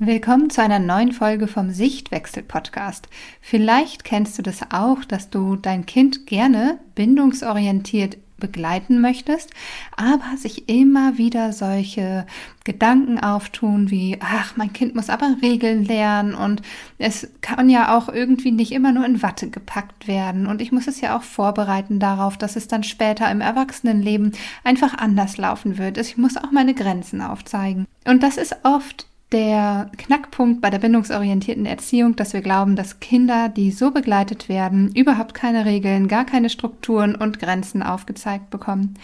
Willkommen zu einer neuen Folge vom Sichtwechsel-Podcast. Vielleicht kennst du das auch, dass du dein Kind gerne bindungsorientiert begleiten möchtest, aber sich immer wieder solche Gedanken auftun wie, ach, mein Kind muss aber Regeln lernen und es kann ja auch irgendwie nicht immer nur in Watte gepackt werden und ich muss es ja auch vorbereiten darauf, dass es dann später im Erwachsenenleben einfach anders laufen wird. Ich muss auch meine Grenzen aufzeigen. Und das ist oft der Knackpunkt bei der bindungsorientierten Erziehung, dass wir glauben, dass Kinder, die so begleitet werden, überhaupt keine Regeln, gar keine Strukturen und Grenzen aufgezeigt bekommen.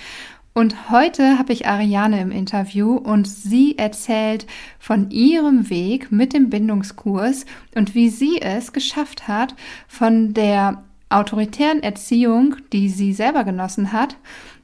Und heute habe ich Ariane im Interview und sie erzählt von ihrem Weg mit dem Bindungskurs und wie sie es geschafft hat, von der autoritären Erziehung, die sie selber genossen hat,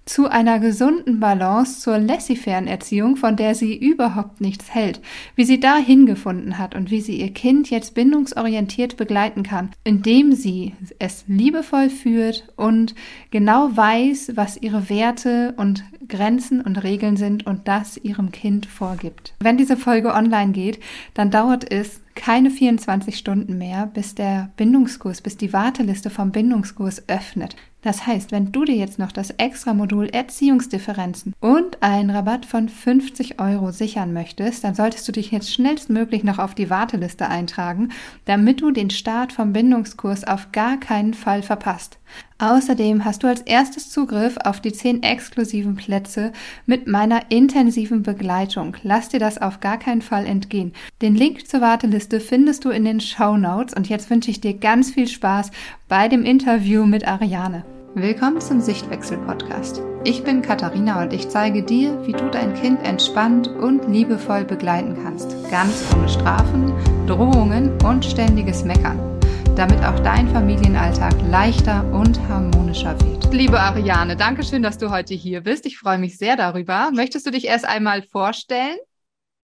zu einer gesunden Balance zur laissez-faire Erziehung, von der sie überhaupt nichts hält, wie sie da hingefunden hat und wie sie ihr Kind jetzt bindungsorientiert begleiten kann, indem sie es liebevoll führt und genau weiß, was ihre Werte und Grenzen und Regeln sind und das ihrem Kind vorgibt. Wenn diese Folge online geht, dann dauert es keine 24 Stunden mehr, bis der Bindungskurs, bis die Warteliste vom Bindungskurs öffnet. Das heißt, wenn du dir jetzt noch das extra Modul Erziehungsdifferenzen und einen Rabatt von 50 Euro sichern möchtest, dann solltest du dich jetzt schnellstmöglich noch auf die Warteliste eintragen, damit du den Start vom Bindungskurs auf gar keinen Fall verpasst. Außerdem hast du als erstes Zugriff auf die 10 exklusiven Plätze mit meiner intensiven Begleitung. Lass dir das auf gar keinen Fall entgehen. Den Link zur Warteliste findest du in den Show Notes und jetzt wünsche ich dir ganz viel Spaß bei dem Interview mit Ariane. Willkommen zum Sichtwechsel-Podcast. Ich bin Katharina und ich zeige dir, wie du dein Kind entspannt und liebevoll begleiten kannst. Ganz ohne Strafen, Drohungen und ständiges Meckern. Damit auch dein Familienalltag leichter und harmonischer wird. Liebe Ariane, danke schön, dass du heute hier bist. Ich freue mich sehr darüber. Möchtest du dich erst einmal vorstellen?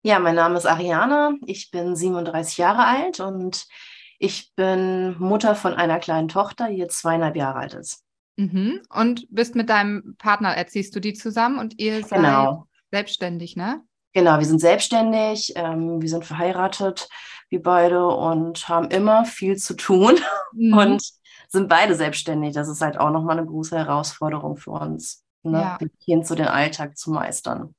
Ja, mein Name ist Ariane. Ich bin 37 Jahre alt und ich bin Mutter von einer kleinen Tochter, die jetzt zweieinhalb Jahre alt ist. Mhm. Und bist mit deinem Partner, erziehst du die zusammen und ihr seid genau. selbstständig, ne? Genau, wir sind selbstständig, ähm, wir sind verheiratet, wir beide und haben immer viel zu tun mhm. und sind beide selbstständig. Das ist halt auch nochmal eine große Herausforderung für uns, ne? ja. Kind zu den Alltag zu meistern.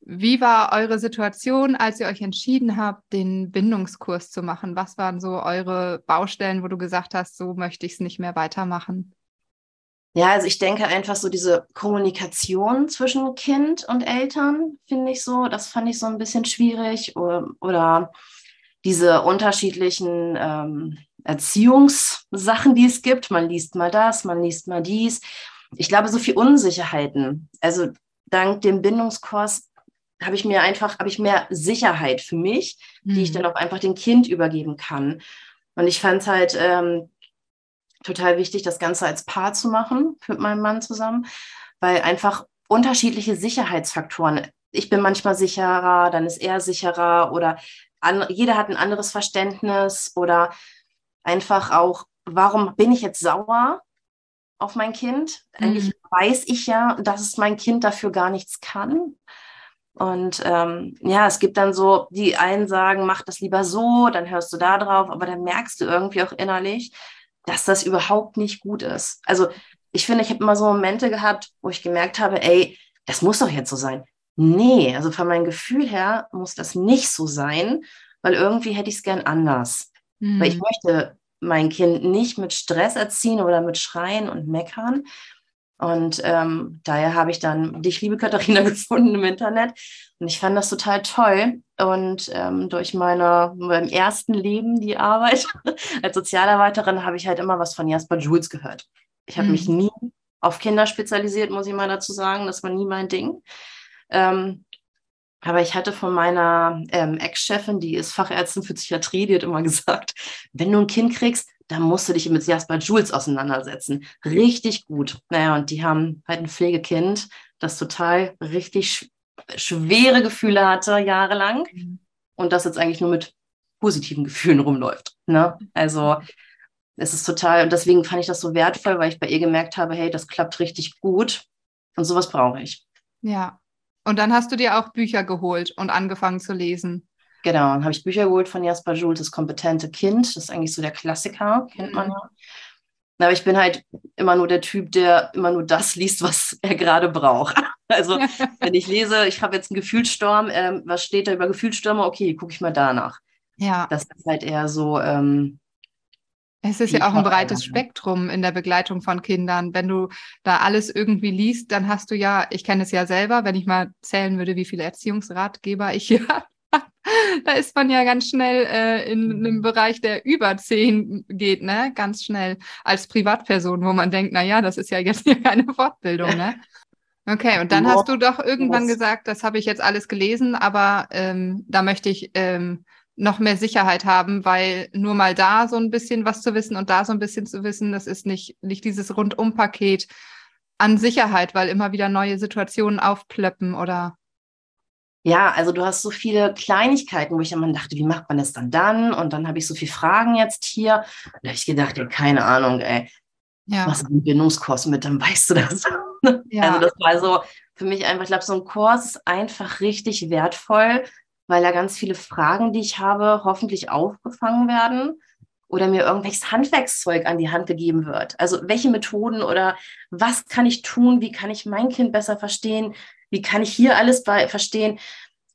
Wie war eure Situation, als ihr euch entschieden habt, den Bindungskurs zu machen? Was waren so eure Baustellen, wo du gesagt hast, so möchte ich es nicht mehr weitermachen? Ja, also ich denke einfach so diese Kommunikation zwischen Kind und Eltern finde ich so, das fand ich so ein bisschen schwierig oder, oder diese unterschiedlichen ähm, Erziehungssachen, die es gibt. Man liest mal das, man liest mal dies. Ich glaube, so viel Unsicherheiten. Also dank dem Bindungskurs habe ich mir einfach, habe ich mehr Sicherheit für mich, mhm. die ich mhm. dann auch einfach dem Kind übergeben kann. Und ich fand es halt ähm, total wichtig, das Ganze als Paar zu machen mit meinem Mann zusammen, weil einfach unterschiedliche Sicherheitsfaktoren. Ich bin manchmal sicherer, dann ist er sicherer oder an, jeder hat ein anderes Verständnis oder einfach auch, warum bin ich jetzt sauer auf mein Kind? Mhm. Eigentlich weiß ich ja, dass es mein Kind dafür gar nichts kann. Und ähm, ja, es gibt dann so, die einen sagen, mach das lieber so, dann hörst du da drauf, aber dann merkst du irgendwie auch innerlich, dass das überhaupt nicht gut ist. Also ich finde, ich habe immer so Momente gehabt, wo ich gemerkt habe, ey, das muss doch jetzt so sein. Nee, also von meinem Gefühl her muss das nicht so sein, weil irgendwie hätte ich es gern anders. Mhm. Weil ich möchte mein Kind nicht mit Stress erziehen oder mit Schreien und Meckern. Und ähm, daher habe ich dann dich, liebe Katharina, gefunden im Internet. Und ich fand das total toll. Und ähm, durch meine, meinem ersten Leben, die Arbeit als Sozialarbeiterin, habe ich halt immer was von Jasper Jules gehört. Ich habe mhm. mich nie auf Kinder spezialisiert, muss ich mal dazu sagen. Das war nie mein Ding. Ähm, aber ich hatte von meiner ähm, Ex-Chefin, die ist Fachärztin für Psychiatrie, die hat immer gesagt, wenn du ein Kind kriegst, dann musst du dich mit Jasper Jules auseinandersetzen. Richtig gut. Naja, und die haben halt ein Pflegekind, das total richtig schwere Gefühle hatte, jahrelang. Mhm. Und das jetzt eigentlich nur mit positiven Gefühlen rumläuft. Ne? Also es ist total, und deswegen fand ich das so wertvoll, weil ich bei ihr gemerkt habe, hey, das klappt richtig gut. Und sowas brauche ich. Ja. Und dann hast du dir auch Bücher geholt und angefangen zu lesen. Genau, dann habe ich Bücher geholt von Jasper Jules, das kompetente Kind. Das ist eigentlich so der Klassiker, kennt man mhm. ja. Aber ich bin halt immer nur der Typ, der immer nur das liest, was er gerade braucht. Also wenn ich lese, ich habe jetzt einen Gefühlssturm, ähm, was steht da über Gefühlsstürme? Okay, gucke ich mal danach. Ja. Das ist halt eher so. Ähm, es ist ja auch ein breites Spektrum in der Begleitung von Kindern. Wenn du da alles irgendwie liest, dann hast du ja, ich kenne es ja selber, wenn ich mal zählen würde, wie viele Erziehungsratgeber ich hier habe da ist man ja ganz schnell äh, in einem mhm. Bereich, der über zehn geht, ne? Ganz schnell als Privatperson, wo man denkt, na ja, das ist ja jetzt hier keine Fortbildung, ne? Okay, und dann hast du doch irgendwann gesagt, das habe ich jetzt alles gelesen, aber ähm, da möchte ich ähm, noch mehr Sicherheit haben, weil nur mal da so ein bisschen was zu wissen und da so ein bisschen zu wissen, das ist nicht, nicht dieses Rundumpaket an Sicherheit, weil immer wieder neue Situationen aufplöppen oder ja, also du hast so viele Kleinigkeiten, wo ich immer dachte, wie macht man das dann dann? Und dann habe ich so viele Fragen jetzt hier. Und da habe ich gedacht, ja, keine Ahnung, ey. Ja. Was ist ein Bindungskurs mit, dann weißt du das. Ja. Also das war so für mich einfach, ich glaube, so ein Kurs ist einfach richtig wertvoll, weil da ganz viele Fragen, die ich habe, hoffentlich aufgefangen werden oder mir irgendwelches Handwerkszeug an die Hand gegeben wird. Also welche Methoden oder was kann ich tun? Wie kann ich mein Kind besser verstehen? Wie kann ich hier alles bei, verstehen?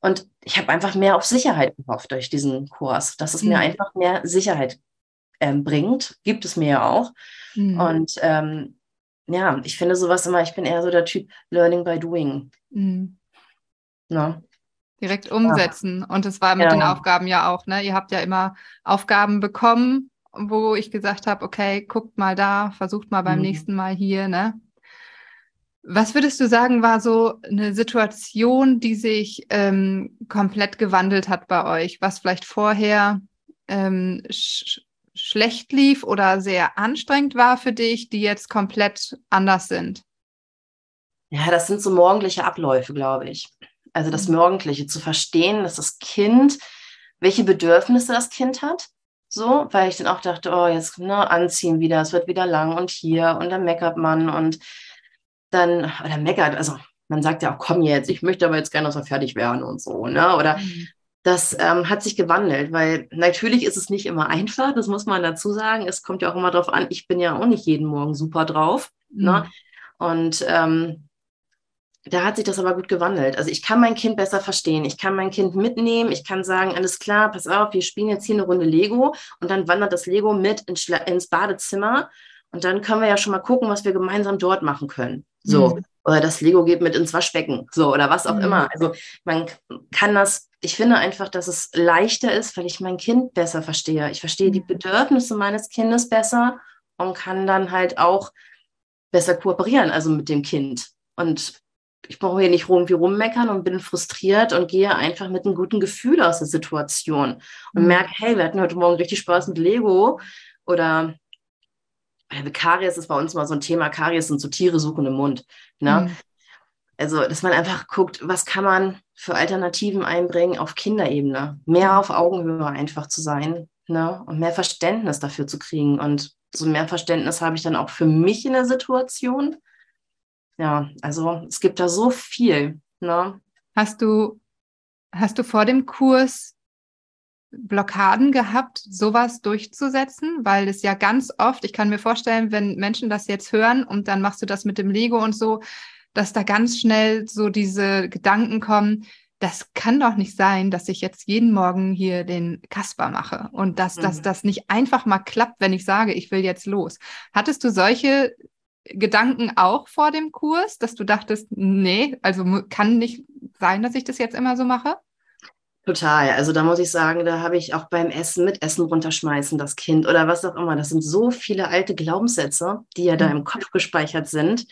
Und ich habe einfach mehr auf Sicherheit gehofft durch diesen Kurs, dass es mhm. mir einfach mehr Sicherheit ähm, bringt. Gibt es mir ja auch. Mhm. Und ähm, ja, ich finde sowas immer, ich bin eher so der Typ Learning by Doing. Mhm. Ja. Direkt umsetzen. Ja. Und es war mit ja. den Aufgaben ja auch, ne? Ihr habt ja immer Aufgaben bekommen, wo ich gesagt habe, okay, guckt mal da, versucht mal beim mhm. nächsten Mal hier, ne? Was würdest du sagen, war so eine Situation, die sich ähm, komplett gewandelt hat bei euch, was vielleicht vorher ähm, sch schlecht lief oder sehr anstrengend war für dich, die jetzt komplett anders sind? Ja, das sind so morgendliche Abläufe, glaube ich. Also das mhm. Morgendliche, zu verstehen, dass das Kind, welche Bedürfnisse das Kind hat. So, weil ich dann auch dachte, oh, jetzt ne, anziehen wieder, es wird wieder lang und hier und dann meckert man und dann, oder meckert, also man sagt ja auch, komm jetzt, ich möchte aber jetzt gerne, dass wir fertig werden und so, ne? Oder mhm. das ähm, hat sich gewandelt, weil natürlich ist es nicht immer einfach, das muss man dazu sagen. Es kommt ja auch immer darauf an, ich bin ja auch nicht jeden Morgen super drauf. Ne? Mhm. Ne? Und ähm, da hat sich das aber gut gewandelt. Also ich kann mein Kind besser verstehen. Ich kann mein Kind mitnehmen. Ich kann sagen, alles klar, pass auf, wir spielen jetzt hier eine Runde Lego und dann wandert das Lego mit ins, ins Badezimmer und dann können wir ja schon mal gucken, was wir gemeinsam dort machen können. So. Mhm. Oder das Lego geht mit ins Waschbecken. So. Oder was auch mhm. immer. Also man kann das, ich finde einfach, dass es leichter ist, weil ich mein Kind besser verstehe. Ich verstehe die mhm. Bedürfnisse meines Kindes besser und kann dann halt auch besser kooperieren, also mit dem Kind. Und ich brauche hier nicht irgendwie rummeckern und bin frustriert und gehe einfach mit einem guten Gefühl aus der Situation und mhm. merke, hey, wir hatten heute Morgen richtig Spaß mit Lego oder Karies ist bei uns immer so ein Thema. Karies sind so Tiere suchen im Mund. Ne? Mhm. Also, dass man einfach guckt, was kann man für Alternativen einbringen auf Kinderebene. Mehr auf Augenhöhe einfach zu sein ne? und mehr Verständnis dafür zu kriegen. Und so mehr Verständnis habe ich dann auch für mich in der Situation. Ja, also es gibt da so viel. Ne? Hast du, hast du vor dem Kurs Blockaden gehabt, sowas durchzusetzen? Weil es ja ganz oft, ich kann mir vorstellen, wenn Menschen das jetzt hören und dann machst du das mit dem Lego und so, dass da ganz schnell so diese Gedanken kommen, das kann doch nicht sein, dass ich jetzt jeden Morgen hier den Kasper mache und dass, mhm. dass das nicht einfach mal klappt, wenn ich sage, ich will jetzt los. Hattest du solche Gedanken auch vor dem Kurs, dass du dachtest, nee, also kann nicht sein, dass ich das jetzt immer so mache? Total. Also da muss ich sagen, da habe ich auch beim Essen mit Essen runterschmeißen, das Kind oder was auch immer. Das sind so viele alte Glaubenssätze, die ja da mhm. im Kopf gespeichert sind.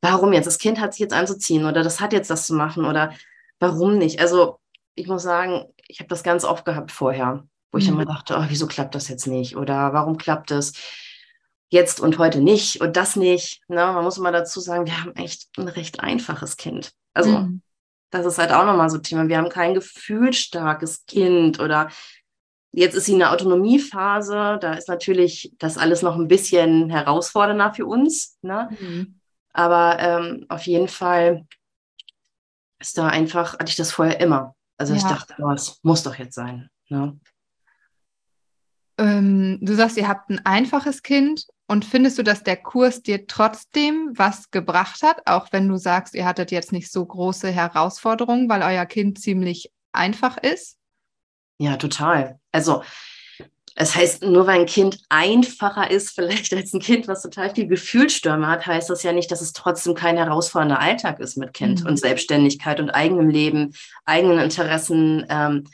Warum jetzt? Das Kind hat sich jetzt anzuziehen oder das hat jetzt das zu machen oder warum nicht? Also ich muss sagen, ich habe das ganz oft gehabt vorher, wo ich mhm. immer dachte, oh, wieso klappt das jetzt nicht? Oder warum klappt es jetzt und heute nicht und das nicht? Ne? Man muss immer dazu sagen, wir haben echt ein recht einfaches Kind. Also mhm das ist halt auch nochmal so ein Thema. Wir haben kein gefühlsstarkes Kind oder jetzt ist sie in der Autonomiephase. Da ist natürlich das alles noch ein bisschen herausfordernder für uns. Ne? Mhm. Aber ähm, auf jeden Fall ist da einfach, hatte ich das vorher immer. Also ja. ich dachte, oh, es muss doch jetzt sein. Ne? Ähm, du sagst, ihr habt ein einfaches Kind und findest du, dass der Kurs dir trotzdem was gebracht hat, auch wenn du sagst, ihr hattet jetzt nicht so große Herausforderungen, weil euer Kind ziemlich einfach ist? Ja, total. Also es heißt, nur weil ein Kind einfacher ist, vielleicht als ein Kind, was total viel Gefühlsstürme hat, heißt das ja nicht, dass es trotzdem kein herausfordernder Alltag ist mit Kind mhm. und Selbstständigkeit und eigenem Leben, eigenen Interessen. Ähm,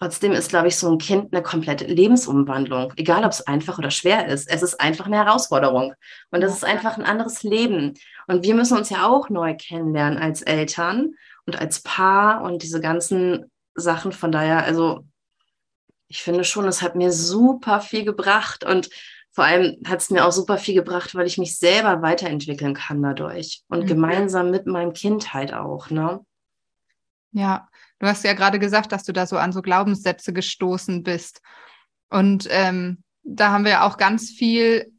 trotzdem ist, glaube ich, so ein Kind eine komplette Lebensumwandlung, egal ob es einfach oder schwer ist. Es ist einfach eine Herausforderung und es ist einfach ein anderes Leben. Und wir müssen uns ja auch neu kennenlernen als Eltern und als Paar und diese ganzen Sachen. Von daher, also ich finde schon, es hat mir super viel gebracht und vor allem hat es mir auch super viel gebracht, weil ich mich selber weiterentwickeln kann dadurch und mhm. gemeinsam mit meinem Kind halt auch. Ne? Ja, du hast ja gerade gesagt, dass du da so an so Glaubenssätze gestoßen bist. Und ähm, da haben wir auch ganz viel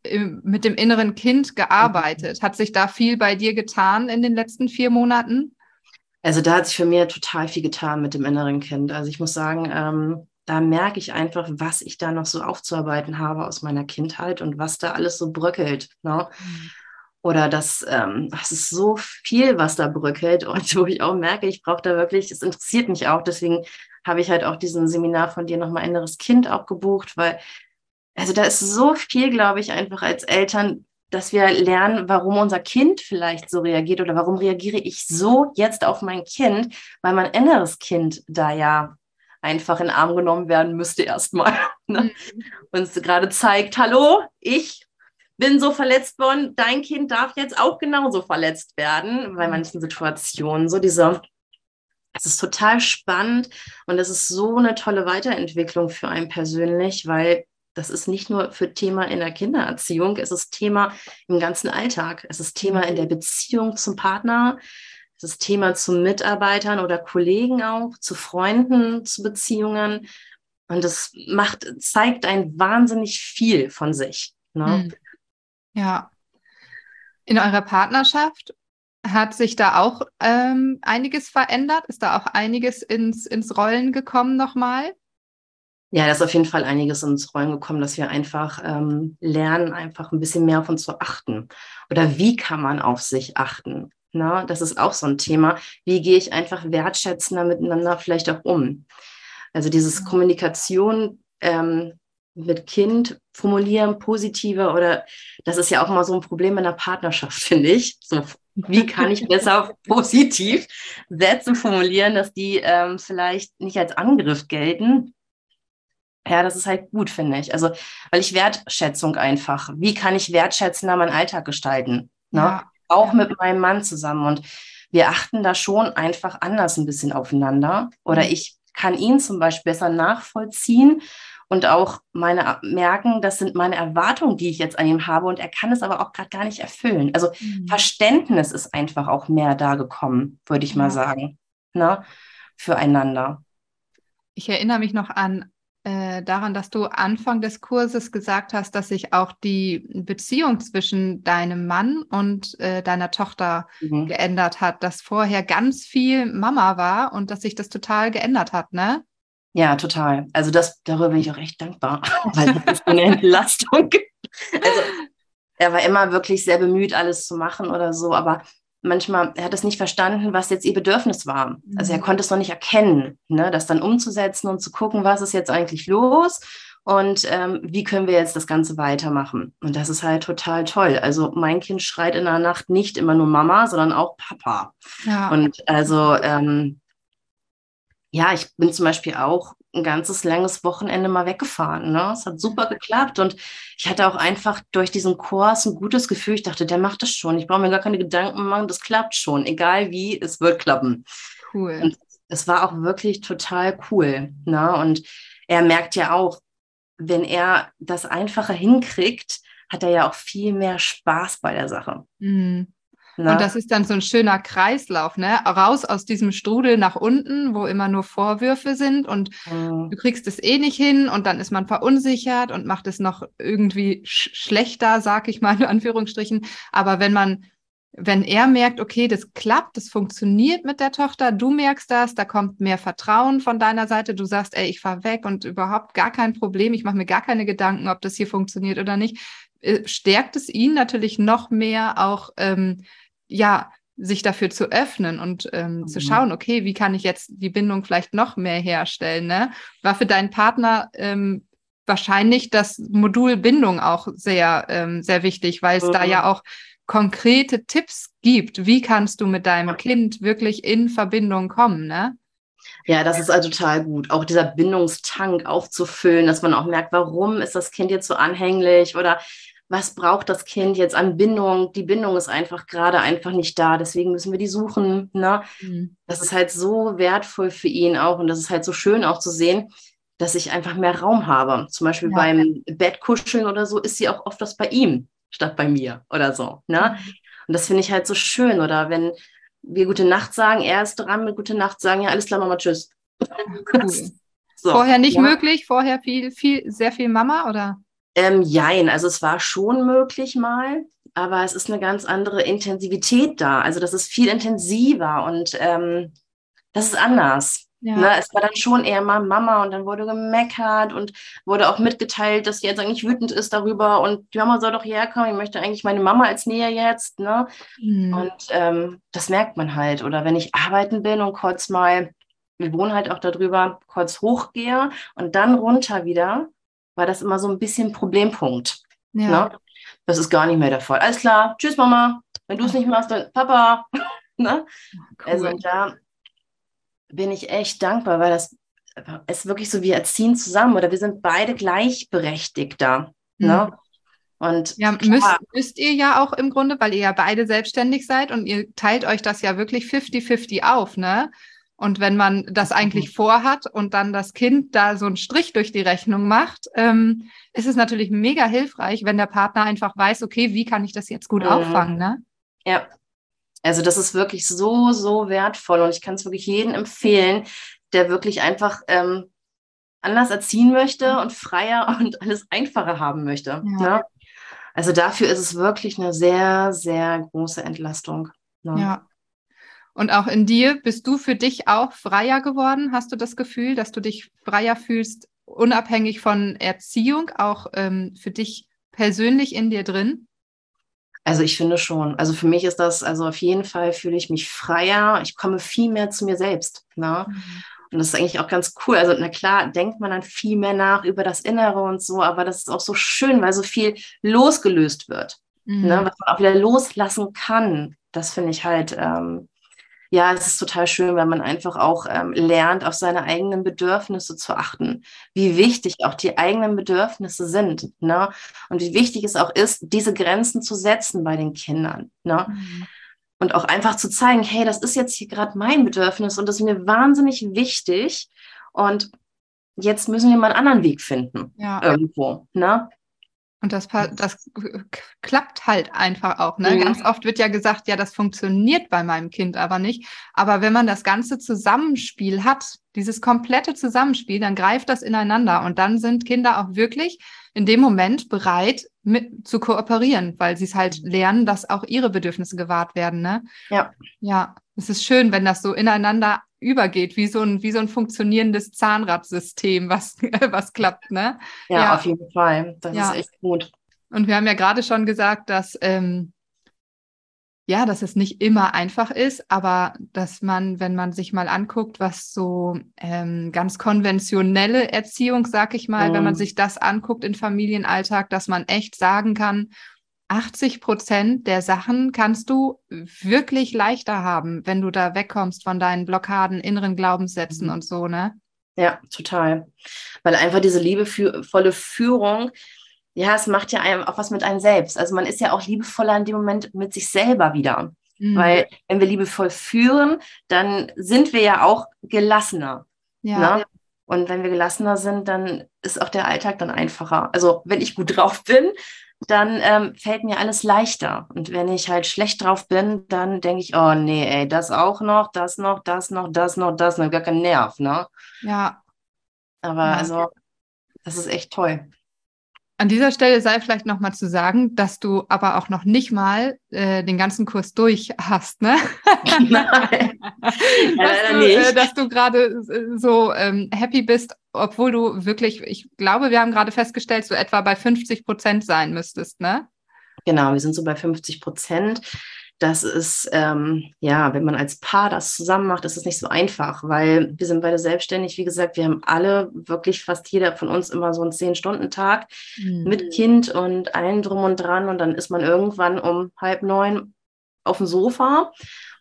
mit dem inneren Kind gearbeitet. Hat sich da viel bei dir getan in den letzten vier Monaten? Also da hat sich für mich total viel getan mit dem inneren Kind. Also ich muss sagen, ähm, da merke ich einfach, was ich da noch so aufzuarbeiten habe aus meiner Kindheit und was da alles so bröckelt. Ne? Mhm. Oder das, ähm, das ist so viel, was da bröckelt und wo ich auch merke, ich brauche da wirklich, es interessiert mich auch. Deswegen habe ich halt auch diesen Seminar von dir nochmal inneres Kind auch gebucht, weil also da ist so viel, glaube ich, einfach als Eltern, dass wir lernen, warum unser Kind vielleicht so reagiert oder warum reagiere ich so jetzt auf mein Kind, weil mein inneres Kind da ja einfach in den Arm genommen werden müsste erstmal. Ne? Mhm. Und es gerade zeigt, hallo, ich bin so verletzt worden, dein Kind darf jetzt auch genauso verletzt werden, bei mhm. manchen Situationen. So diese, es ist total spannend und es ist so eine tolle Weiterentwicklung für einen persönlich, weil das ist nicht nur für Thema in der Kindererziehung, es ist Thema im ganzen Alltag. Es ist Thema in der Beziehung zum Partner, das Thema zu Mitarbeitern oder Kollegen auch, zu Freunden, zu Beziehungen. Und das macht, zeigt ein wahnsinnig viel von sich. Ne? Hm. Ja. In eurer Partnerschaft hat sich da auch ähm, einiges verändert? Ist da auch einiges ins, ins Rollen gekommen nochmal? Ja, da ist auf jeden Fall einiges ins Rollen gekommen, dass wir einfach ähm, lernen, einfach ein bisschen mehr auf uns zu achten. Oder wie kann man auf sich achten? Na, das ist auch so ein Thema. Wie gehe ich einfach wertschätzender miteinander vielleicht auch um? Also dieses Kommunikation ähm, mit Kind formulieren, positiver oder das ist ja auch mal so ein Problem in der Partnerschaft, finde ich. So, wie kann ich besser positiv Sätze formulieren, dass die ähm, vielleicht nicht als Angriff gelten? Ja, das ist halt gut, finde ich. Also, weil ich Wertschätzung einfach, wie kann ich wertschätzender meinen Alltag gestalten? Ne? Ja auch mit meinem Mann zusammen. Und wir achten da schon einfach anders ein bisschen aufeinander. Oder mhm. ich kann ihn zum Beispiel besser nachvollziehen und auch meine merken, das sind meine Erwartungen, die ich jetzt an ihm habe. Und er kann es aber auch gerade gar nicht erfüllen. Also mhm. Verständnis ist einfach auch mehr da gekommen, würde ich ja. mal sagen, ne? füreinander. Ich erinnere mich noch an äh, daran, dass du Anfang des Kurses gesagt hast, dass sich auch die Beziehung zwischen deinem Mann und äh, deiner Tochter mhm. geändert hat, dass vorher ganz viel Mama war und dass sich das total geändert hat, ne? Ja, total. Also das, darüber bin ich auch echt dankbar, weil das ist eine Entlastung. Also er war immer wirklich sehr bemüht, alles zu machen oder so, aber manchmal, er hat es nicht verstanden, was jetzt ihr Bedürfnis war. Also er mhm. konnte es noch nicht erkennen, ne? das dann umzusetzen und zu gucken, was ist jetzt eigentlich los und ähm, wie können wir jetzt das Ganze weitermachen. Und das ist halt total toll. Also mein Kind schreit in der Nacht nicht immer nur Mama, sondern auch Papa. Ja. Und also ähm, ja, ich bin zum Beispiel auch ein ganzes langes Wochenende mal weggefahren. Ne? Es hat super geklappt und ich hatte auch einfach durch diesen Kurs ein gutes Gefühl. Ich dachte, der macht das schon. Ich brauche mir gar keine Gedanken machen, das klappt schon. Egal wie, es wird klappen. Cool. Und es war auch wirklich total cool. Ne? Und er merkt ja auch, wenn er das einfacher hinkriegt, hat er ja auch viel mehr Spaß bei der Sache. Mhm. Na? Und das ist dann so ein schöner Kreislauf, ne? Raus aus diesem Strudel nach unten, wo immer nur Vorwürfe sind und mhm. du kriegst es eh nicht hin und dann ist man verunsichert und macht es noch irgendwie sch schlechter, sag ich mal in Anführungsstrichen. Aber wenn man wenn er merkt, okay, das klappt, das funktioniert mit der Tochter, du merkst das, da kommt mehr Vertrauen von deiner Seite, du sagst, ey, ich fahr weg und überhaupt gar kein Problem, ich mache mir gar keine Gedanken, ob das hier funktioniert oder nicht, stärkt es ihn natürlich noch mehr auch, ähm, ja, sich dafür zu öffnen und ähm, mhm. zu schauen, okay, wie kann ich jetzt die Bindung vielleicht noch mehr herstellen? Ne? War für deinen Partner ähm, wahrscheinlich das Modul Bindung auch sehr, ähm, sehr wichtig, weil es mhm. da ja auch konkrete Tipps gibt. Wie kannst du mit deinem Kind wirklich in Verbindung kommen, ne? Ja, das ist also total gut. Auch dieser Bindungstank aufzufüllen, dass man auch merkt, warum ist das Kind jetzt so anhänglich oder was braucht das Kind jetzt an Bindung? Die Bindung ist einfach gerade einfach nicht da, deswegen müssen wir die suchen. Ne? Mhm. Das ist halt so wertvoll für ihn auch und das ist halt so schön auch zu sehen, dass ich einfach mehr Raum habe. Zum Beispiel ja. beim Bettkuscheln oder so ist sie auch oft das bei ihm statt bei mir oder so. Ne? Mhm. Und das finde ich halt so schön. Oder wenn wir gute Nacht sagen, er ist dran mit gute Nacht sagen, ja, alles klar, Mama, tschüss. Cool. so, vorher nicht ja. möglich, vorher viel, viel, sehr viel Mama oder? Ähm, jein, also es war schon möglich mal, aber es ist eine ganz andere Intensivität da. Also das ist viel intensiver und ähm, das ist anders. Ja. Ne, es war dann schon eher mal Mama und dann wurde gemeckert und wurde auch mitgeteilt, dass sie jetzt eigentlich wütend ist darüber und die Mama soll doch herkommen, ich möchte eigentlich meine Mama als Nähe jetzt. Ne? Mhm. Und ähm, das merkt man halt. Oder wenn ich arbeiten bin und kurz mal, wir wohnen halt auch darüber, kurz hochgehe und dann runter wieder, war das immer so ein bisschen Problempunkt. Ja. Ne? Das ist gar nicht mehr der Fall. Alles klar, tschüss Mama. Wenn du es nicht machst, dann Papa. ne? Cool. Also da bin ich echt dankbar, weil das ist wirklich so, wir erziehen zusammen oder wir sind beide gleichberechtigt da. Mhm. Ne? Und ja, müsst, müsst ihr ja auch im Grunde, weil ihr ja beide selbstständig seid und ihr teilt euch das ja wirklich 50-50 auf, ne? Und wenn man das eigentlich mhm. vorhat und dann das Kind da so einen Strich durch die Rechnung macht, ähm, ist es natürlich mega hilfreich, wenn der Partner einfach weiß, okay, wie kann ich das jetzt gut mhm. auffangen, ne? Ja. Also das ist wirklich so, so wertvoll und ich kann es wirklich jedem empfehlen, der wirklich einfach ähm, anders erziehen möchte und freier und alles einfacher haben möchte. Ja. Ne? Also dafür ist es wirklich eine sehr, sehr große Entlastung. Ne? Ja. Und auch in dir bist du für dich auch freier geworden? Hast du das Gefühl, dass du dich freier fühlst, unabhängig von Erziehung, auch ähm, für dich persönlich in dir drin? Also ich finde schon. Also für mich ist das, also auf jeden Fall fühle ich mich freier. Ich komme viel mehr zu mir selbst. Ne? Mhm. Und das ist eigentlich auch ganz cool. Also, na klar, denkt man dann viel mehr nach über das Innere und so, aber das ist auch so schön, weil so viel losgelöst wird. Ne? Mhm. Ne? Was man auch wieder loslassen kann. Das finde ich halt ähm, ja, es ist total schön, weil man einfach auch ähm, lernt, auf seine eigenen Bedürfnisse zu achten. Wie wichtig auch die eigenen Bedürfnisse sind. Ne? Und wie wichtig es auch ist, diese Grenzen zu setzen bei den Kindern. Ne? Mhm. Und auch einfach zu zeigen, hey, das ist jetzt hier gerade mein Bedürfnis und das ist mir wahnsinnig wichtig. Und jetzt müssen wir mal einen anderen Weg finden. Ja. Irgendwo. Ne? Und das, das klappt halt einfach auch. Ne? Ja. Ganz oft wird ja gesagt, ja, das funktioniert bei meinem Kind aber nicht. Aber wenn man das ganze Zusammenspiel hat, dieses komplette Zusammenspiel, dann greift das ineinander und dann sind Kinder auch wirklich in dem Moment bereit, mit zu kooperieren, weil sie es halt lernen, dass auch ihre Bedürfnisse gewahrt werden. Ne? Ja. Ja, es ist schön, wenn das so ineinander übergeht, wie so ein, wie so ein funktionierendes Zahnradsystem, was, was klappt, ne? Ja, ja, auf jeden Fall. Das ja. ist echt gut. Und wir haben ja gerade schon gesagt, dass ähm, ja, dass es nicht immer einfach ist, aber dass man, wenn man sich mal anguckt, was so ähm, ganz konventionelle Erziehung, sag ich mal, mhm. wenn man mhm. sich das anguckt in Familienalltag, dass man echt sagen kann, 80 Prozent der Sachen kannst du wirklich leichter haben, wenn du da wegkommst von deinen Blockaden, inneren Glaubenssätzen mhm. und so, ne? Ja, total. Weil einfach diese liebevolle Führung, ja, es macht ja einem auch was mit einem selbst. Also man ist ja auch liebevoller in dem Moment mit sich selber wieder. Mhm. Weil wenn wir liebevoll führen, dann sind wir ja auch gelassener. Ja. Ne? Und wenn wir gelassener sind, dann ist auch der Alltag dann einfacher. Also wenn ich gut drauf bin, dann ähm, fällt mir alles leichter. Und wenn ich halt schlecht drauf bin, dann denke ich, oh nee, ey, das auch noch, das noch, das noch, das noch, das noch, gar kein Nerv, ne? Ja. Aber ja. also, das ist echt toll. An dieser Stelle sei vielleicht noch mal zu sagen, dass du aber auch noch nicht mal äh, den ganzen Kurs durch hast, ne? Nein, dass, du, äh, dass du gerade äh, so ähm, happy bist, obwohl du wirklich, ich glaube, wir haben gerade festgestellt, so etwa bei 50 Prozent sein müsstest, ne? Genau, wir sind so bei 50 Prozent das ist, ähm, ja, wenn man als Paar das zusammen macht, ist es nicht so einfach, weil wir sind beide selbstständig. Wie gesagt, wir haben alle wirklich fast jeder von uns immer so einen Zehn-Stunden-Tag mhm. mit Kind und allen drum und dran. Und dann ist man irgendwann um halb neun auf dem Sofa.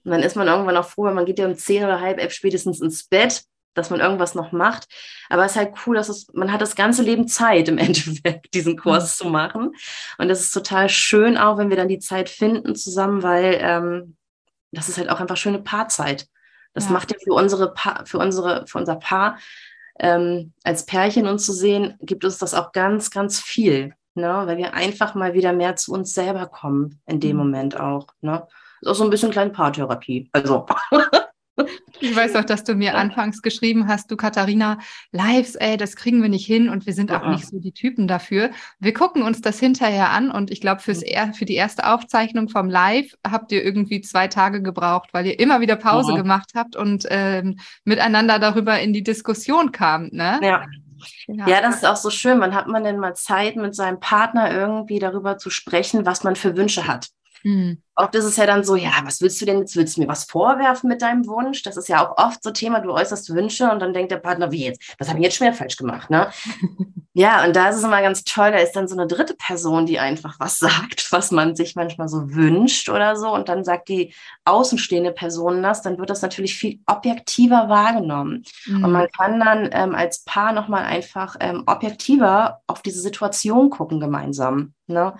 Und dann ist man irgendwann auch froh, wenn man geht ja um zehn oder halb elf spätestens ins Bett dass man irgendwas noch macht. Aber es ist halt cool, dass es, man hat das ganze Leben Zeit im Endeffekt, diesen Kurs mhm. zu machen. Und das ist total schön auch, wenn wir dann die Zeit finden zusammen, weil ähm, das ist halt auch einfach schöne Paarzeit. Das ja. macht ja für unsere pa für unsere, für unser Paar ähm, als Pärchen uns zu sehen, gibt uns das auch ganz, ganz viel. Ne? Weil wir einfach mal wieder mehr zu uns selber kommen, in dem mhm. Moment auch. Ne? ist auch so ein bisschen kleine Paartherapie. Also. Ich weiß auch, dass du mir anfangs geschrieben hast, du Katharina, Lives, ey, das kriegen wir nicht hin und wir sind auch nicht so die Typen dafür. Wir gucken uns das hinterher an und ich glaube, für die erste Aufzeichnung vom Live habt ihr irgendwie zwei Tage gebraucht, weil ihr immer wieder Pause ja. gemacht habt und ähm, miteinander darüber in die Diskussion kamt, ne? Ja. Ja. ja, das ist auch so schön. Wann hat man denn mal Zeit, mit seinem Partner irgendwie darüber zu sprechen, was man für Wünsche hat? Mhm. Oft ist es ja dann so, ja, was willst du denn jetzt? Willst du mir was vorwerfen mit deinem Wunsch? Das ist ja auch oft so Thema, du äußerst Wünsche und dann denkt der Partner, wie jetzt? Was habe ich jetzt schwer falsch gemacht? Ne? ja, und da ist es immer ganz toll, da ist dann so eine dritte Person, die einfach was sagt, was man sich manchmal so wünscht oder so. Und dann sagt die außenstehende Person das, dann wird das natürlich viel objektiver wahrgenommen. Mhm. Und man kann dann ähm, als Paar nochmal einfach ähm, objektiver auf diese Situation gucken gemeinsam. Ne?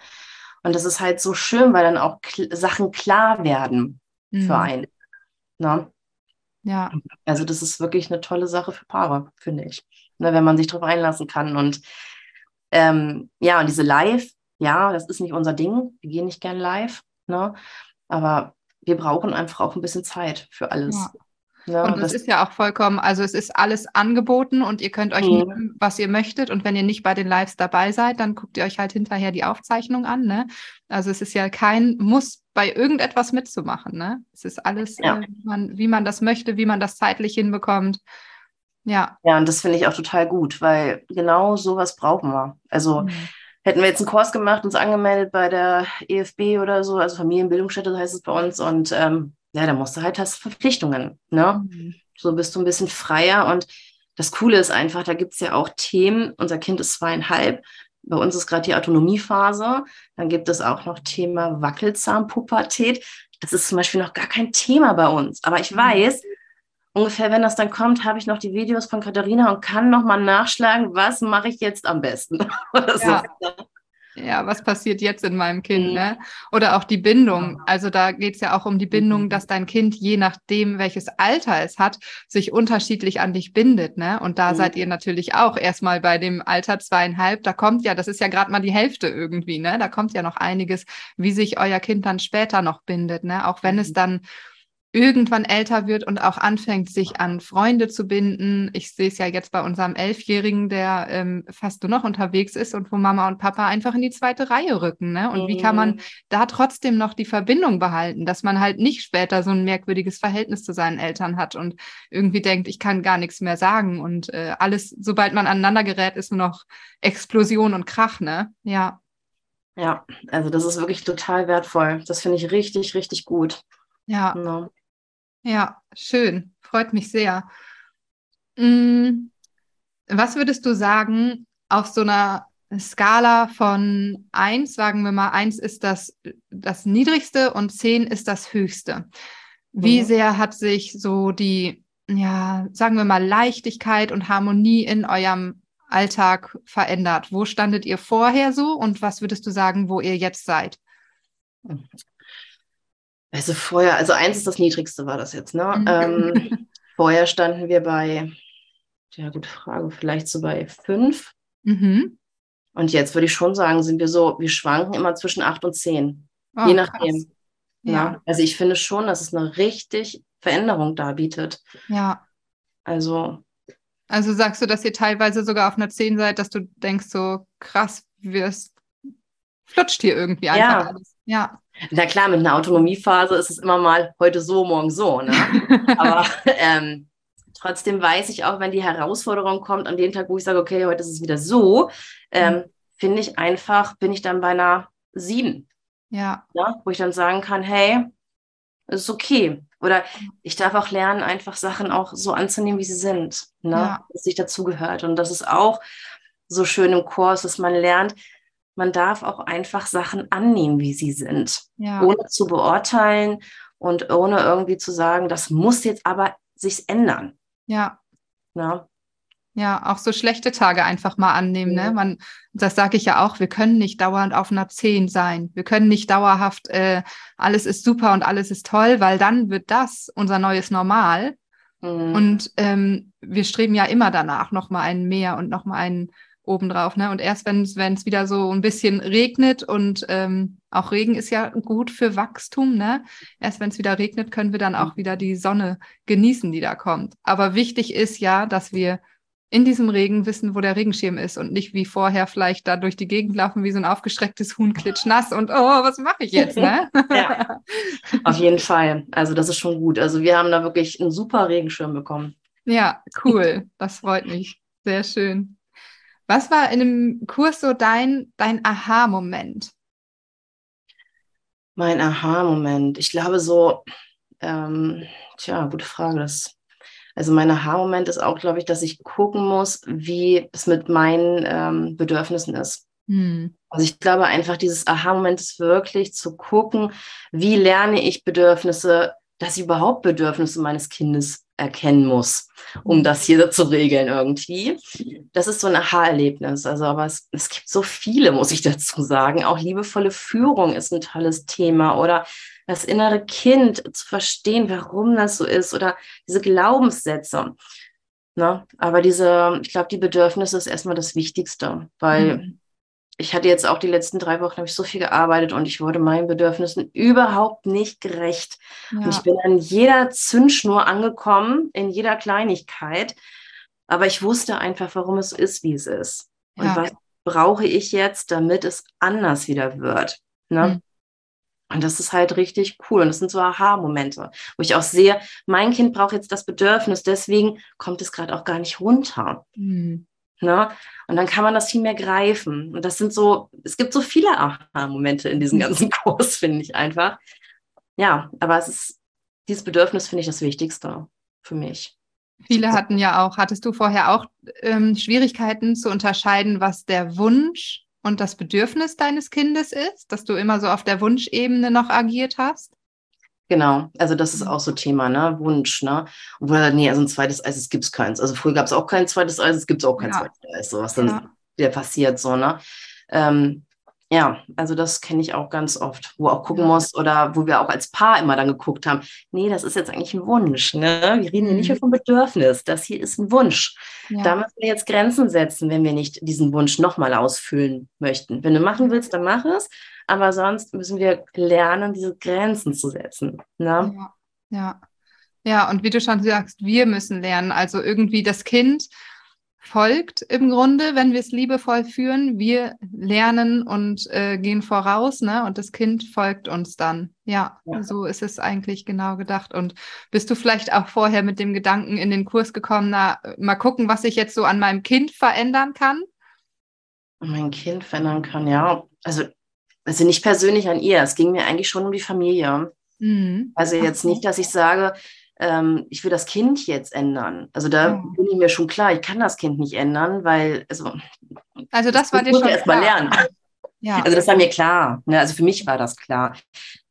Und das ist halt so schön, weil dann auch kl Sachen klar werden mhm. für einen. Ne? Ja. Also das ist wirklich eine tolle Sache für Paare, finde ich. Ne, wenn man sich darauf einlassen kann. Und ähm, ja, und diese Live, ja, das ist nicht unser Ding. Wir gehen nicht gern live. Ne? Aber wir brauchen einfach auch ein bisschen Zeit für alles. Ja. Ja, und das, ist ja auch vollkommen, also es ist alles angeboten und ihr könnt euch mhm. nehmen, was ihr möchtet. Und wenn ihr nicht bei den Lives dabei seid, dann guckt ihr euch halt hinterher die Aufzeichnung an. Ne? Also es ist ja kein Muss, bei irgendetwas mitzumachen. Ne? Es ist alles, ja. äh, wie, man, wie man das möchte, wie man das zeitlich hinbekommt. Ja. Ja, und das finde ich auch total gut, weil genau sowas brauchen wir. Also mhm. hätten wir jetzt einen Kurs gemacht, uns angemeldet bei der EFB oder so, also Familienbildungsstätte heißt es bei uns, und ähm, ja, da musst du halt hast Verpflichtungen. Ne? Mhm. So bist du ein bisschen freier. Und das Coole ist einfach, da gibt es ja auch Themen. Unser Kind ist zweieinhalb. Bei uns ist gerade die Autonomiephase. Dann gibt es auch noch Thema Wackelzahnpubertät. Das ist zum Beispiel noch gar kein Thema bei uns. Aber ich mhm. weiß, ungefähr, wenn das dann kommt, habe ich noch die Videos von Katharina und kann nochmal nachschlagen, was mache ich jetzt am besten. ja. so ja, was passiert jetzt in meinem Kind, mhm. ne? Oder auch die Bindung. Also da geht es ja auch um die Bindung, mhm. dass dein Kind, je nachdem, welches Alter es hat, sich unterschiedlich an dich bindet, ne? Und da mhm. seid ihr natürlich auch erstmal bei dem Alter zweieinhalb. Da kommt ja, das ist ja gerade mal die Hälfte irgendwie, ne? Da kommt ja noch einiges, wie sich euer Kind dann später noch bindet, ne? Auch wenn es mhm. dann irgendwann älter wird und auch anfängt, sich an Freunde zu binden. Ich sehe es ja jetzt bei unserem Elfjährigen, der ähm, fast nur noch unterwegs ist und wo Mama und Papa einfach in die zweite Reihe rücken. Ne? Und mhm. wie kann man mhm. da trotzdem noch die Verbindung behalten, dass man halt nicht später so ein merkwürdiges Verhältnis zu seinen Eltern hat und irgendwie denkt, ich kann gar nichts mehr sagen und äh, alles, sobald man aneinander gerät, ist nur noch Explosion und Krach, ne? Ja. Ja, also das ist wirklich total wertvoll. Das finde ich richtig, richtig gut. Ja. Genau. Ja, schön. Freut mich sehr. Mm, was würdest du sagen auf so einer Skala von 1, sagen wir mal, 1 ist das, das niedrigste und 10 ist das höchste. Wie mhm. sehr hat sich so die, ja, sagen wir mal, Leichtigkeit und Harmonie in eurem Alltag verändert? Wo standet ihr vorher so und was würdest du sagen, wo ihr jetzt seid? Also vorher, also eins ist das niedrigste, war das jetzt, ne? Mhm. Ähm, vorher standen wir bei, ja, gute Frage, vielleicht so bei fünf. Mhm. Und jetzt würde ich schon sagen, sind wir so, wir schwanken immer zwischen acht und zehn. Oh, je nachdem. Ja. ja. Also ich finde schon, dass es eine richtig Veränderung da bietet. Ja. Also. Also sagst du, dass ihr teilweise sogar auf einer 10 seid, dass du denkst so, krass, wirst, flutscht hier irgendwie einfach ja. alles. Ja. Na klar, mit einer Autonomiephase ist es immer mal heute so, morgen so. Ne? Aber ähm, trotzdem weiß ich auch, wenn die Herausforderung kommt, an dem Tag, wo ich sage, okay, heute ist es wieder so, ähm, mhm. finde ich einfach, bin ich dann bei einer sieben. Ja. ja. Wo ich dann sagen kann, hey, es ist okay. Oder ich darf auch lernen, einfach Sachen auch so anzunehmen, wie sie sind. Ne? Ja. Dass sich dazugehört. Und das ist auch so schön im Kurs, dass man lernt, man darf auch einfach Sachen annehmen, wie sie sind, ja. ohne zu beurteilen und ohne irgendwie zu sagen, das muss jetzt aber sich ändern. Ja. Ja. Ja, auch so schlechte Tage einfach mal annehmen. Ne? Man, das sage ich ja auch, wir können nicht dauernd auf einer 10 sein. Wir können nicht dauerhaft, äh, alles ist super und alles ist toll, weil dann wird das unser neues Normal. Mhm. Und ähm, wir streben ja immer danach, nochmal ein Mehr und nochmal ein obendrauf. Ne? Und erst wenn es wieder so ein bisschen regnet und ähm, auch Regen ist ja gut für Wachstum, ne? Erst wenn es wieder regnet, können wir dann auch wieder die Sonne genießen, die da kommt. Aber wichtig ist ja, dass wir in diesem Regen wissen, wo der Regenschirm ist und nicht wie vorher vielleicht da durch die Gegend laufen wie so ein aufgestrecktes Huhn klitschnass und oh, was mache ich jetzt, ne? ja, auf jeden Fall. Also das ist schon gut. Also wir haben da wirklich einen super Regenschirm bekommen. Ja, cool. Das freut mich. Sehr schön. Was war in dem Kurs so dein, dein Aha-Moment? Mein Aha-Moment. Ich glaube so, ähm, tja, gute Frage. Das, also mein Aha-Moment ist auch, glaube ich, dass ich gucken muss, wie es mit meinen ähm, Bedürfnissen ist. Hm. Also ich glaube einfach, dieses Aha-Moment ist wirklich zu gucken, wie lerne ich Bedürfnisse, dass ich überhaupt Bedürfnisse meines Kindes erkennen muss, um das hier zu regeln irgendwie. Das ist so ein Aha-Erlebnis. Also, aber es, es gibt so viele, muss ich dazu sagen. Auch liebevolle Führung ist ein tolles Thema oder das innere Kind zu verstehen, warum das so ist oder diese Glaubenssätze. Ne? Aber diese, ich glaube, die Bedürfnisse ist erstmal das Wichtigste, weil mhm ich hatte jetzt auch die letzten drei Wochen, habe ich so viel gearbeitet und ich wurde meinen Bedürfnissen überhaupt nicht gerecht. Ja. Und ich bin an jeder Zündschnur angekommen, in jeder Kleinigkeit. Aber ich wusste einfach, warum es ist, wie es ist. Und ja. was brauche ich jetzt, damit es anders wieder wird. Ne? Mhm. Und das ist halt richtig cool. Und das sind so Aha-Momente, wo ich auch sehe, mein Kind braucht jetzt das Bedürfnis, deswegen kommt es gerade auch gar nicht runter. Mhm. Ne? Und dann kann man das viel mehr greifen. Und das sind so, es gibt so viele Aha-Momente in diesem ganzen Kurs, finde ich einfach. Ja, aber es ist, dieses Bedürfnis finde ich das Wichtigste für mich. Viele hatten ja auch, hattest du vorher auch ähm, Schwierigkeiten zu unterscheiden, was der Wunsch und das Bedürfnis deines Kindes ist, dass du immer so auf der Wunschebene noch agiert hast? Genau, also das ist mhm. auch so Thema, ne? Wunsch, ne? Obwohl, nee, also ein zweites Eis, es gibt keins. Also früher gab es auch kein zweites Eis, es gibt auch kein ja. zweites Eis, so was dann ja. wieder passiert, so, ne? Ähm, ja, also das kenne ich auch ganz oft, wo auch gucken ja. muss oder wo wir auch als Paar immer dann geguckt haben, nee, das ist jetzt eigentlich ein Wunsch, ne? Wir reden hier nicht mehr mhm. vom Bedürfnis, das hier ist ein Wunsch. Da müssen wir jetzt Grenzen setzen, wenn wir nicht diesen Wunsch nochmal ausfüllen möchten. Wenn du machen willst, dann mach es, aber sonst müssen wir lernen, diese Grenzen zu setzen. Ne? Ja, ja. Ja, und wie du schon sagst, wir müssen lernen. Also irgendwie das Kind folgt im Grunde, wenn wir es liebevoll führen. Wir lernen und äh, gehen voraus, ne? Und das Kind folgt uns dann. Ja, ja, so ist es eigentlich genau gedacht. Und bist du vielleicht auch vorher mit dem Gedanken in den Kurs gekommen, na, mal gucken, was ich jetzt so an meinem Kind verändern kann? Mein Kind verändern kann, ja. Also also nicht persönlich an ihr, es ging mir eigentlich schon um die Familie. Mhm. Also jetzt nicht, dass ich sage, ähm, ich will das Kind jetzt ändern. Also da ja. bin ich mir schon klar, ich kann das Kind nicht ändern, weil, also, also das, das war dir schon erst mal lernen. Ja. Also das war mir klar. Ne? Also für mich war das klar.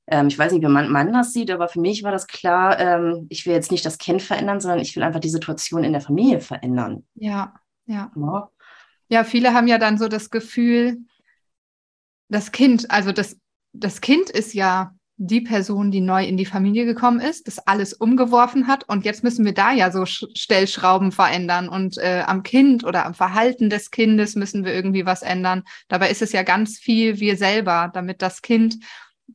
Ähm, ich weiß nicht, wie mein Mann das sieht, aber für mich war das klar, ähm, ich will jetzt nicht das Kind verändern, sondern ich will einfach die Situation in der Familie verändern. Ja, ja. Ja, ja viele haben ja dann so das Gefühl, das Kind, also das, das Kind ist ja die Person, die neu in die Familie gekommen ist, das alles umgeworfen hat. Und jetzt müssen wir da ja so Stellschrauben verändern. Und äh, am Kind oder am Verhalten des Kindes müssen wir irgendwie was ändern. Dabei ist es ja ganz viel wir selber, damit das Kind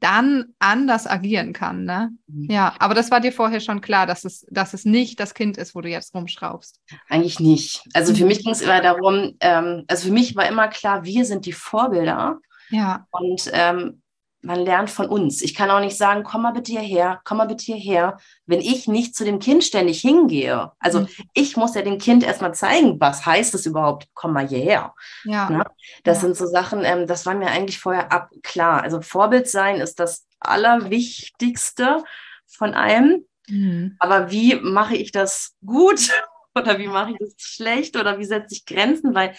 dann anders agieren kann. Ne? Mhm. Ja, aber das war dir vorher schon klar, dass es, dass es nicht das Kind ist, wo du jetzt rumschraubst. Eigentlich nicht. Also für mhm. mich ging es immer darum, ähm, also für mich war immer klar, wir sind die Vorbilder. Ja. Und ähm, man lernt von uns. Ich kann auch nicht sagen, komm mal bitte hierher, komm mal bitte hierher, wenn ich nicht zu dem Kind ständig hingehe. Also mhm. ich muss ja dem Kind erstmal zeigen, was heißt es überhaupt, komm mal hierher. Ja. Na, das ja. sind so Sachen, ähm, das war mir eigentlich vorher ab klar. Also Vorbild sein ist das Allerwichtigste von allem. Mhm. Aber wie mache ich das gut oder wie mache ich das schlecht oder wie setze ich Grenzen? Weil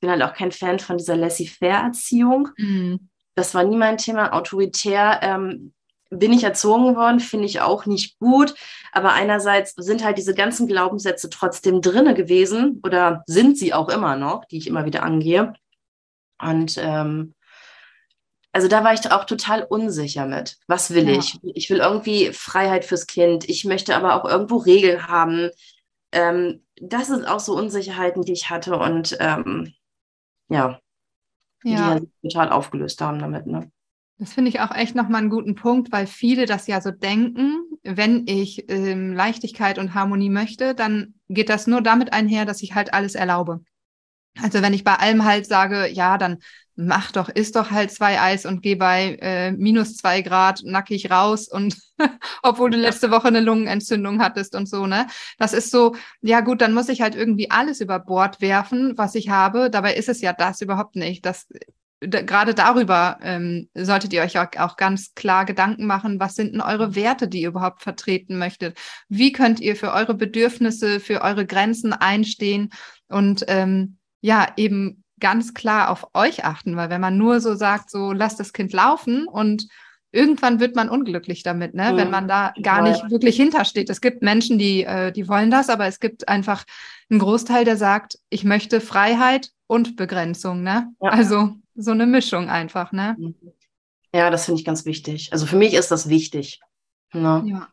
bin halt auch kein Fan von dieser Laissez-faire-Erziehung. Mhm das war nie mein Thema. Autoritär ähm, bin ich erzogen worden, finde ich auch nicht gut. Aber einerseits sind halt diese ganzen Glaubenssätze trotzdem drinne gewesen oder sind sie auch immer noch, die ich immer wieder angehe. Und ähm, also da war ich auch total unsicher mit. Was will ja. ich? Ich will irgendwie Freiheit fürs Kind. Ich möchte aber auch irgendwo Regeln haben. Ähm, das sind auch so Unsicherheiten, die ich hatte. Und ähm, ja, ja. die ja total aufgelöst haben damit. Ne? Das finde ich auch echt nochmal einen guten Punkt, weil viele das ja so denken, wenn ich ähm, Leichtigkeit und Harmonie möchte, dann geht das nur damit einher, dass ich halt alles erlaube. Also wenn ich bei allem halt sage, ja, dann mach doch, isst doch halt zwei Eis und geh bei äh, minus zwei Grad nackig raus und obwohl du letzte Woche eine Lungenentzündung hattest und so, ne? Das ist so, ja gut, dann muss ich halt irgendwie alles über Bord werfen, was ich habe. Dabei ist es ja das überhaupt nicht. Das gerade darüber ähm, solltet ihr euch auch, auch, ganz klar Gedanken machen, was sind denn eure Werte, die ihr überhaupt vertreten möchtet? Wie könnt ihr für eure Bedürfnisse, für eure Grenzen einstehen und ähm, ja, eben ganz klar auf euch achten, weil wenn man nur so sagt, so lasst das Kind laufen und irgendwann wird man unglücklich damit, ne? Mhm. wenn man da gar nicht wirklich hintersteht. Es gibt Menschen, die, äh, die wollen das, aber es gibt einfach einen Großteil, der sagt, ich möchte Freiheit und Begrenzung. Ne? Ja. Also so eine Mischung einfach. Ne? Mhm. Ja, das finde ich ganz wichtig. Also für mich ist das wichtig. Ne? Ja.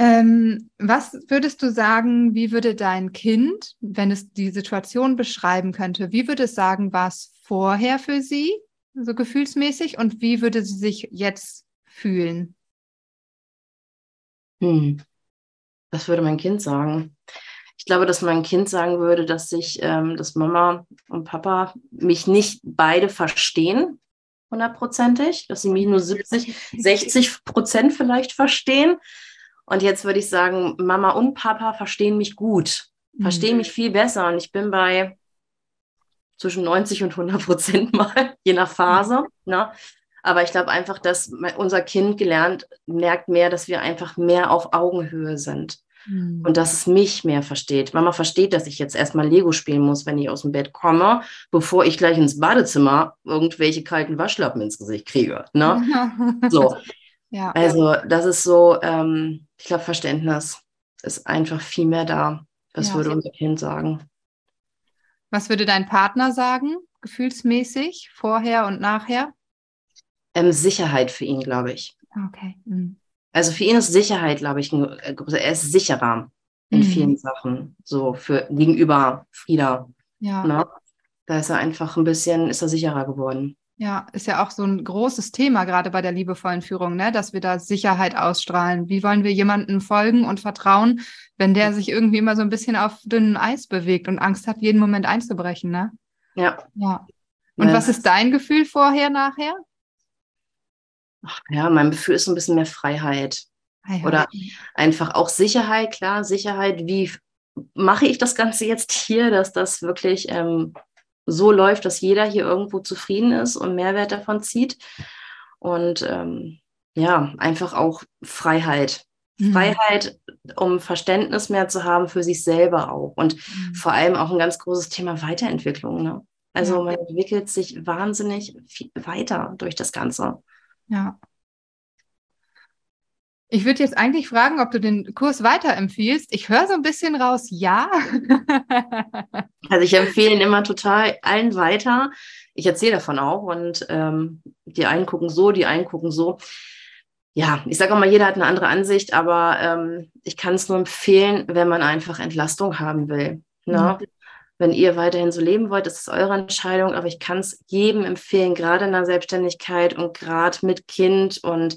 Ähm, was würdest du sagen, wie würde dein Kind, wenn es die Situation beschreiben könnte, wie würde es sagen, war es vorher für sie, so gefühlsmäßig, und wie würde sie sich jetzt fühlen? Hm. Was würde mein Kind sagen? Ich glaube, dass mein Kind sagen würde, dass sich, ähm, dass Mama und Papa mich nicht beide verstehen, hundertprozentig, dass sie mich nur 70, 60 Prozent vielleicht verstehen und jetzt würde ich sagen, Mama und Papa verstehen mich gut, verstehen mhm. mich viel besser. Und ich bin bei zwischen 90 und 100 Prozent mal, je nach Phase. Mhm. Ne? Aber ich glaube einfach, dass unser Kind gelernt, merkt mehr, dass wir einfach mehr auf Augenhöhe sind. Mhm. Und dass es mich mehr versteht. Mama versteht, dass ich jetzt erstmal Lego spielen muss, wenn ich aus dem Bett komme, bevor ich gleich ins Badezimmer irgendwelche kalten Waschlappen ins Gesicht kriege. Ne? so. Ja. Also, das ist so, ähm, ich glaube, Verständnis ist einfach viel mehr da. Das ja, würde unser Kind sagen. Was würde dein Partner sagen, gefühlsmäßig, vorher und nachher? Ähm, Sicherheit für ihn, glaube ich. Okay. Mhm. Also für ihn ist Sicherheit, glaube ich, ein, äh, er ist sicherer in mhm. vielen Sachen, so für gegenüber Frieda. Ja. Ne? Da ist er einfach ein bisschen, ist er sicherer geworden. Ja, ist ja auch so ein großes Thema, gerade bei der liebevollen Führung, ne? dass wir da Sicherheit ausstrahlen. Wie wollen wir jemandem folgen und vertrauen, wenn der sich irgendwie immer so ein bisschen auf dünnem Eis bewegt und Angst hat, jeden Moment einzubrechen, ne? Ja. Ja. Und ja. was ist dein Gefühl vorher, nachher? Ach, ja, mein Gefühl ist so ein bisschen mehr Freiheit. Freiheit. Oder einfach auch Sicherheit, klar, Sicherheit. Wie mache ich das Ganze jetzt hier, dass das wirklich ähm, so läuft, dass jeder hier irgendwo zufrieden ist und Mehrwert davon zieht. Und ähm, ja, einfach auch Freiheit. Mhm. Freiheit, um Verständnis mehr zu haben für sich selber auch. Und mhm. vor allem auch ein ganz großes Thema Weiterentwicklung. Ne? Also man entwickelt sich wahnsinnig weiter durch das Ganze. Ja. Ich würde jetzt eigentlich fragen, ob du den Kurs weiterempfiehlst. Ich höre so ein bisschen raus, ja. also ich empfehle ihn immer total allen weiter. Ich erzähle davon auch und ähm, die einen gucken so, die einen gucken so. Ja, ich sage auch mal, jeder hat eine andere Ansicht, aber ähm, ich kann es nur empfehlen, wenn man einfach Entlastung haben will. Ne? Mhm. wenn ihr weiterhin so leben wollt, ist es eure Entscheidung, aber ich kann es jedem empfehlen, gerade in der Selbstständigkeit und gerade mit Kind und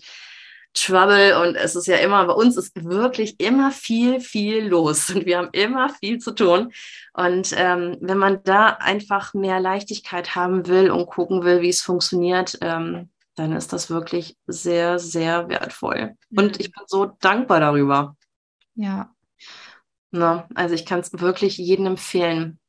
Trouble und es ist ja immer, bei uns ist wirklich immer viel, viel los und wir haben immer viel zu tun. Und ähm, wenn man da einfach mehr Leichtigkeit haben will und gucken will, wie es funktioniert, ähm, dann ist das wirklich sehr, sehr wertvoll. Und ich bin so dankbar darüber. Ja. Na, also ich kann es wirklich jedem empfehlen.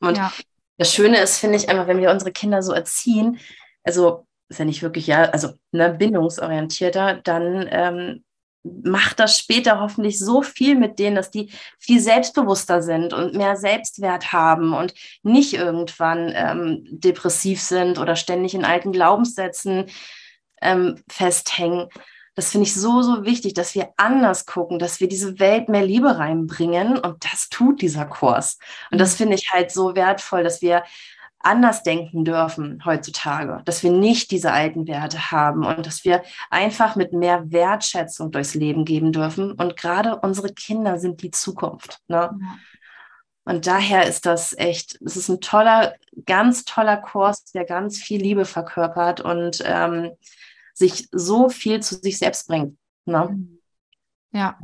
Und ja. das Schöne ist, finde ich, einfach, wenn wir unsere Kinder so erziehen, also ist ja nicht wirklich, ja, also ne, bindungsorientierter, dann ähm, macht das später hoffentlich so viel mit denen, dass die viel selbstbewusster sind und mehr Selbstwert haben und nicht irgendwann ähm, depressiv sind oder ständig in alten Glaubenssätzen ähm, festhängen. Das finde ich so, so wichtig, dass wir anders gucken, dass wir diese Welt mehr Liebe reinbringen. Und das tut dieser Kurs. Und das mhm. finde ich halt so wertvoll, dass wir anders denken dürfen heutzutage, dass wir nicht diese alten Werte haben und dass wir einfach mit mehr Wertschätzung durchs Leben geben dürfen. Und gerade unsere Kinder sind die Zukunft. Ne? Ja. Und daher ist das echt, es ist ein toller, ganz toller Kurs, der ganz viel Liebe verkörpert und ähm, sich so viel zu sich selbst bringt. Ne? Ja.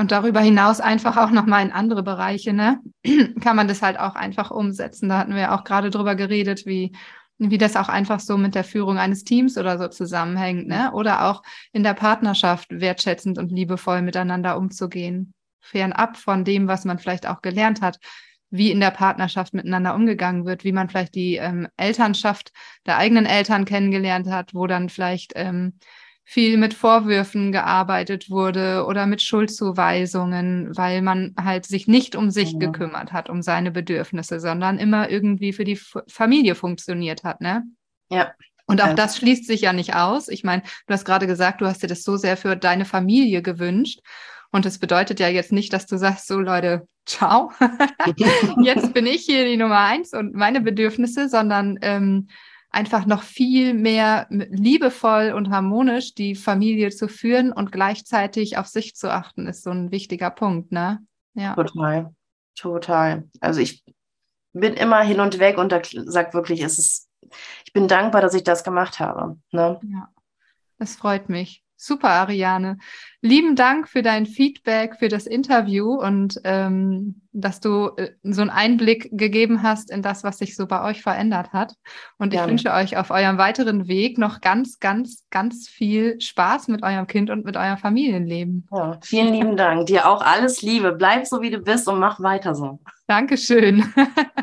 Und darüber hinaus einfach auch nochmal in andere Bereiche, ne? Kann man das halt auch einfach umsetzen. Da hatten wir auch gerade drüber geredet, wie, wie das auch einfach so mit der Führung eines Teams oder so zusammenhängt, ne? Oder auch in der Partnerschaft wertschätzend und liebevoll miteinander umzugehen. Fernab von dem, was man vielleicht auch gelernt hat, wie in der Partnerschaft miteinander umgegangen wird, wie man vielleicht die ähm, Elternschaft der eigenen Eltern kennengelernt hat, wo dann vielleicht ähm, viel mit Vorwürfen gearbeitet wurde oder mit Schuldzuweisungen, weil man halt sich nicht um sich ja. gekümmert hat, um seine Bedürfnisse, sondern immer irgendwie für die F Familie funktioniert hat, ne? Ja. Und auch ja. das schließt sich ja nicht aus. Ich meine, du hast gerade gesagt, du hast dir das so sehr für deine Familie gewünscht. Und das bedeutet ja jetzt nicht, dass du sagst, so Leute, ciao, jetzt bin ich hier die Nummer eins und meine Bedürfnisse, sondern ähm, einfach noch viel mehr liebevoll und harmonisch die Familie zu führen und gleichzeitig auf sich zu achten, ist so ein wichtiger Punkt, ne? Ja. Total, total. Also ich bin immer hin und weg und da sagt wirklich, es ist, ich bin dankbar, dass ich das gemacht habe. Ne? Ja, das freut mich. Super, Ariane. Lieben Dank für dein Feedback, für das Interview und ähm, dass du äh, so einen Einblick gegeben hast in das, was sich so bei euch verändert hat. Und ich wünsche euch auf eurem weiteren Weg noch ganz, ganz, ganz viel Spaß mit eurem Kind und mit eurem Familienleben. Ja, vielen lieben Dank. Dir auch alles Liebe. Bleib so, wie du bist und mach weiter so. Dankeschön.